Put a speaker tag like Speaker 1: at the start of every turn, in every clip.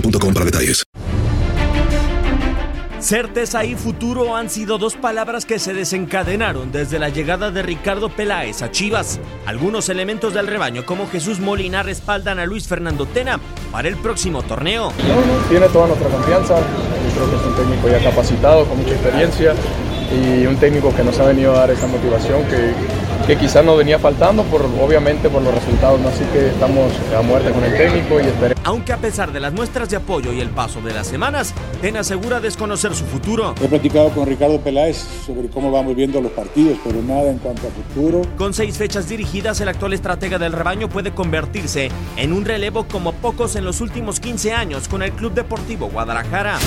Speaker 1: boostmobile.com para detalles.
Speaker 2: Certeza y futuro han sido dos palabras que se desencadenaron desde la llegada de Ricardo Peláez a Chivas. Algunos elementos del rebaño, como Jesús Molina, respaldan a Luis Fernando Tena para el próximo torneo.
Speaker 3: Tiene toda nuestra confianza. Yo creo que es un técnico ya capacitado, con mucha experiencia y un técnico que nos ha venido a dar esa motivación que, que quizás nos venía faltando, por, obviamente por los resultados. ¿no? Así que estamos a muerte con el técnico y esperemos.
Speaker 2: Aunque a pesar de las muestras de apoyo y el paso de las semanas, Tena asegura desconocer su futuro.
Speaker 4: He platicado con Ricardo Peláez sobre cómo vamos viendo los partidos, pero nada en cuanto a futuro.
Speaker 2: Con seis fechas dirigidas, el actual estratega del rebaño puede convertirse en un relevo como pocos en los últimos 15 años con el Club Deportivo Guadalajara.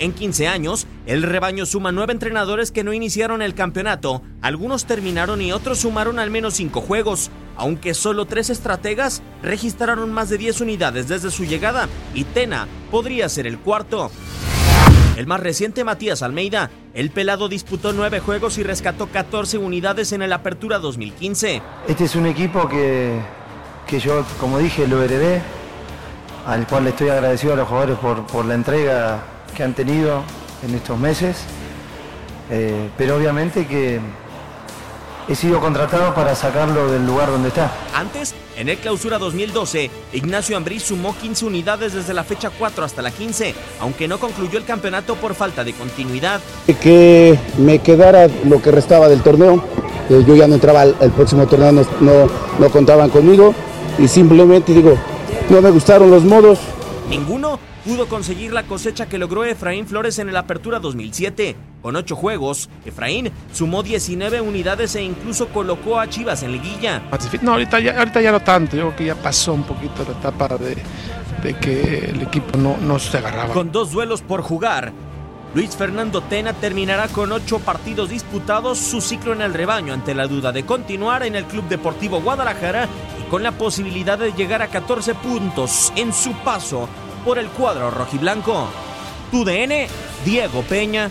Speaker 2: En 15 años, el rebaño suma nueve entrenadores que no iniciaron el campeonato, algunos terminaron y otros sumaron al menos cinco juegos, aunque solo tres estrategas registraron más de 10 unidades desde su llegada y Tena podría ser el cuarto. El más reciente Matías Almeida, el pelado disputó nueve juegos y rescató 14 unidades en el Apertura 2015.
Speaker 5: Este es un equipo que, que yo, como dije, lo heredé, al cual le estoy agradecido a los jugadores por, por la entrega que han tenido en estos meses, Eh, pero obviamente que he sido contratado para sacarlo del lugar donde está.
Speaker 2: Antes, en el Clausura 2012, Ignacio Ambriz sumó 15 unidades desde la fecha 4 hasta la 15, aunque no concluyó el campeonato por falta de continuidad.
Speaker 6: que me quedara lo que restaba del torneo. Eh, yo ya no entraba al, al próximo torneo, no, no, no contaban conmigo y simplemente digo, no me gustaron los modos.
Speaker 2: Ninguno pudo conseguir la cosecha que logró Efraín Flores en el Apertura 2007. Con 8 juegos, Efraín sumó 19 unidades e incluso colocó a Chivas en liguilla.
Speaker 7: No, ahorita ya, ahorita ya no tanto. Yo creo que ya pasó un poquito la etapa de, de que el equipo no, no se agarraba.
Speaker 2: Con dos duelos por jugar, Luis Fernando Tena terminará con ocho partidos disputados su ciclo en el rebaño ante la duda de continuar en el Club Deportivo Guadalajara y con la posibilidad de llegar a 14 puntos en su paso por el cuadro rojiblanco. Tu DN, Diego Peña.